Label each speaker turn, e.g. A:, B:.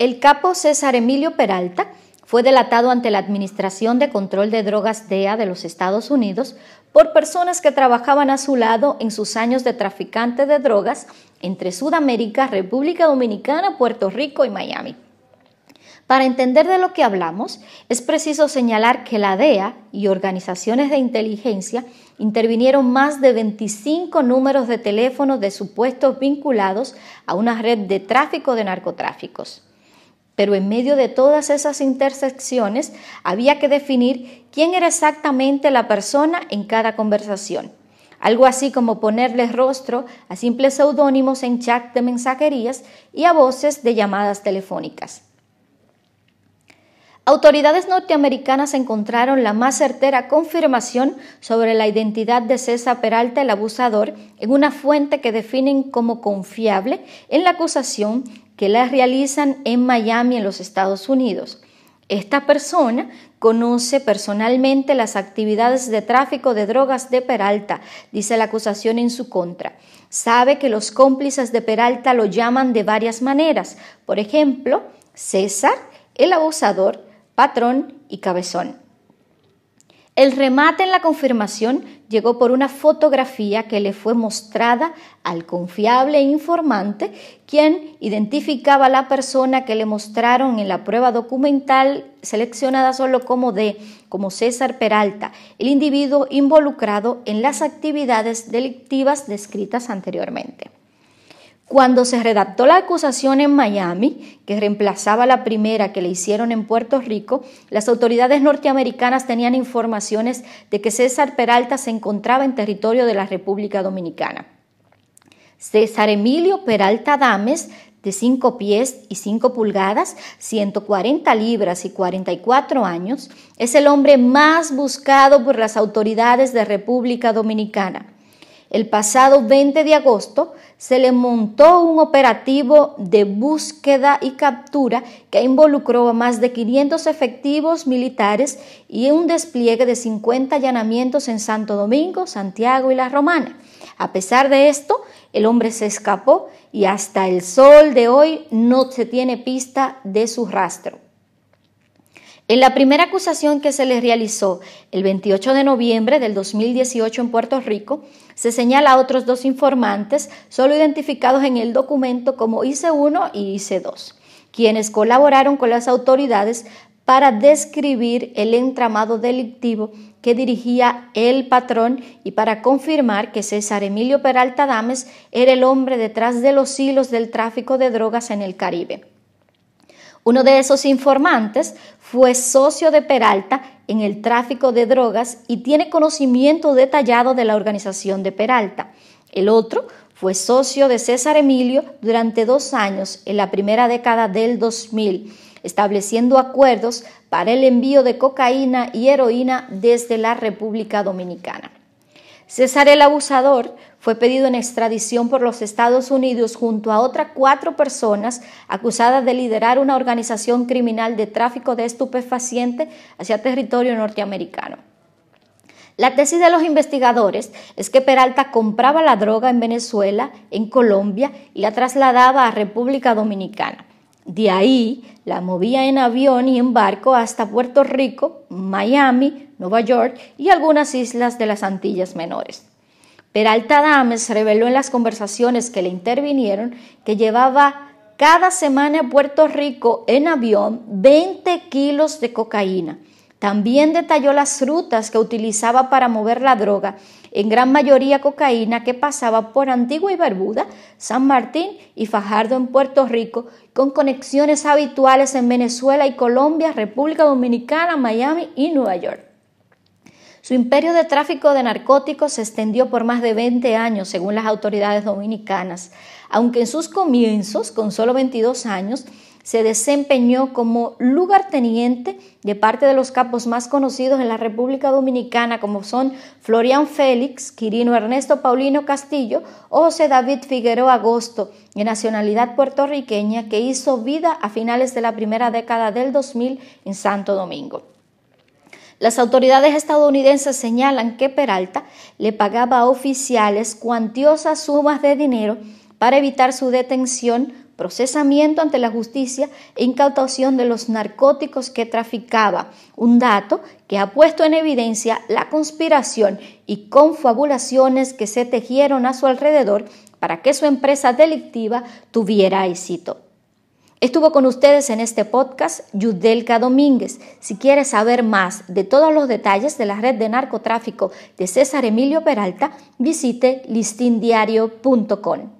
A: El capo César Emilio Peralta fue delatado ante la Administración de Control de Drogas DEA de los Estados Unidos por personas que trabajaban a su lado en sus años de traficante de drogas entre Sudamérica, República Dominicana, Puerto Rico y Miami. Para entender de lo que hablamos, es preciso señalar que la DEA y organizaciones de inteligencia intervinieron más de 25 números de teléfono de supuestos vinculados a una red de tráfico de narcotráficos. Pero en medio de todas esas intersecciones había que definir quién era exactamente la persona en cada conversación. Algo así como ponerle rostro a simples seudónimos en chat de mensajerías y a voces de llamadas telefónicas. Autoridades norteamericanas encontraron la más certera confirmación sobre la identidad de César Peralta, el abusador, en una fuente que definen como confiable en la acusación que la realizan en Miami, en los Estados Unidos. Esta persona conoce personalmente las actividades de tráfico de drogas de Peralta, dice la acusación en su contra. Sabe que los cómplices de Peralta lo llaman de varias maneras, por ejemplo, César, el abusador, patrón y cabezón. El remate en la confirmación llegó por una fotografía que le fue mostrada al confiable informante, quien identificaba a la persona que le mostraron en la prueba documental seleccionada solo como D, como César Peralta, el individuo involucrado en las actividades delictivas descritas anteriormente. Cuando se redactó la acusación en Miami, que reemplazaba la primera que le hicieron en Puerto Rico, las autoridades norteamericanas tenían informaciones de que César Peralta se encontraba en territorio de la República Dominicana. César Emilio Peralta Dames, de 5 pies y 5 pulgadas, 140 libras y 44 años, es el hombre más buscado por las autoridades de República Dominicana. El pasado 20 de agosto se le montó un operativo de búsqueda y captura que involucró a más de 500 efectivos militares y un despliegue de 50 allanamientos en Santo Domingo, Santiago y La Romana. A pesar de esto, el hombre se escapó y hasta el sol de hoy no se tiene pista de su rastro. En la primera acusación que se le realizó el 28 de noviembre del 2018 en Puerto Rico, se señala a otros dos informantes, solo identificados en el documento como IC1 y IC2, quienes colaboraron con las autoridades para describir el entramado delictivo que dirigía el patrón y para confirmar que César Emilio Peralta Dames era el hombre detrás de los hilos del tráfico de drogas en el Caribe. Uno de esos informantes fue socio de Peralta en el tráfico de drogas y tiene conocimiento detallado de la organización de Peralta. El otro fue socio de César Emilio durante dos años en la primera década del 2000, estableciendo acuerdos para el envío de cocaína y heroína desde la República Dominicana. César el Abusador fue pedido en extradición por los Estados Unidos junto a otras cuatro personas acusadas de liderar una organización criminal de tráfico de estupefacientes hacia territorio norteamericano. La tesis de los investigadores es que Peralta compraba la droga en Venezuela, en Colombia y la trasladaba a República Dominicana. De ahí la movía en avión y en barco hasta Puerto Rico, Miami, Nueva York y algunas islas de las Antillas Menores. Peralta Dames reveló en las conversaciones que le intervinieron que llevaba cada semana a Puerto Rico en avión 20 kilos de cocaína. También detalló las rutas que utilizaba para mover la droga en gran mayoría cocaína que pasaba por Antigua y Barbuda, San Martín y Fajardo en Puerto Rico, con conexiones habituales en Venezuela y Colombia, República Dominicana, Miami y Nueva York. Su imperio de tráfico de narcóticos se extendió por más de 20 años, según las autoridades dominicanas, aunque en sus comienzos, con solo 22 años, se desempeñó como lugarteniente de parte de los capos más conocidos en la República Dominicana, como son Florian Félix, Quirino Ernesto Paulino Castillo o José David Figueroa Agosto, de nacionalidad puertorriqueña, que hizo vida a finales de la primera década del 2000 en Santo Domingo. Las autoridades estadounidenses señalan que Peralta le pagaba a oficiales cuantiosas sumas de dinero para evitar su detención procesamiento ante la justicia e incautación de los narcóticos que traficaba, un dato que ha puesto en evidencia la conspiración y confabulaciones que se tejieron a su alrededor para que su empresa delictiva tuviera éxito. Estuvo con ustedes en este podcast Yudelka Domínguez. Si quieres saber más de todos los detalles de la red de narcotráfico de César Emilio Peralta, visite listindiario.com.